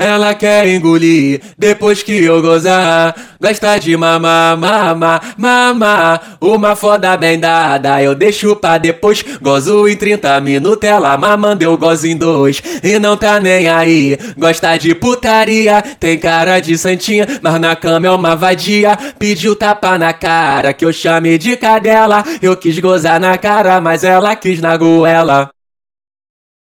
Ela quer engolir depois que eu gozar. Gosta de mamar, mamar, mamar. Uma foda bem dada, eu deixo pra depois. Gozo em 30 minutos, ela mamando, eu gozo em dois. E não tá nem aí, gosta de putaria. Tem cara de santinha, mas na cama é uma vadia. Pediu tapa na cara, que eu chame de cadela. Eu quis gozar na cara, mas ela quis na goela.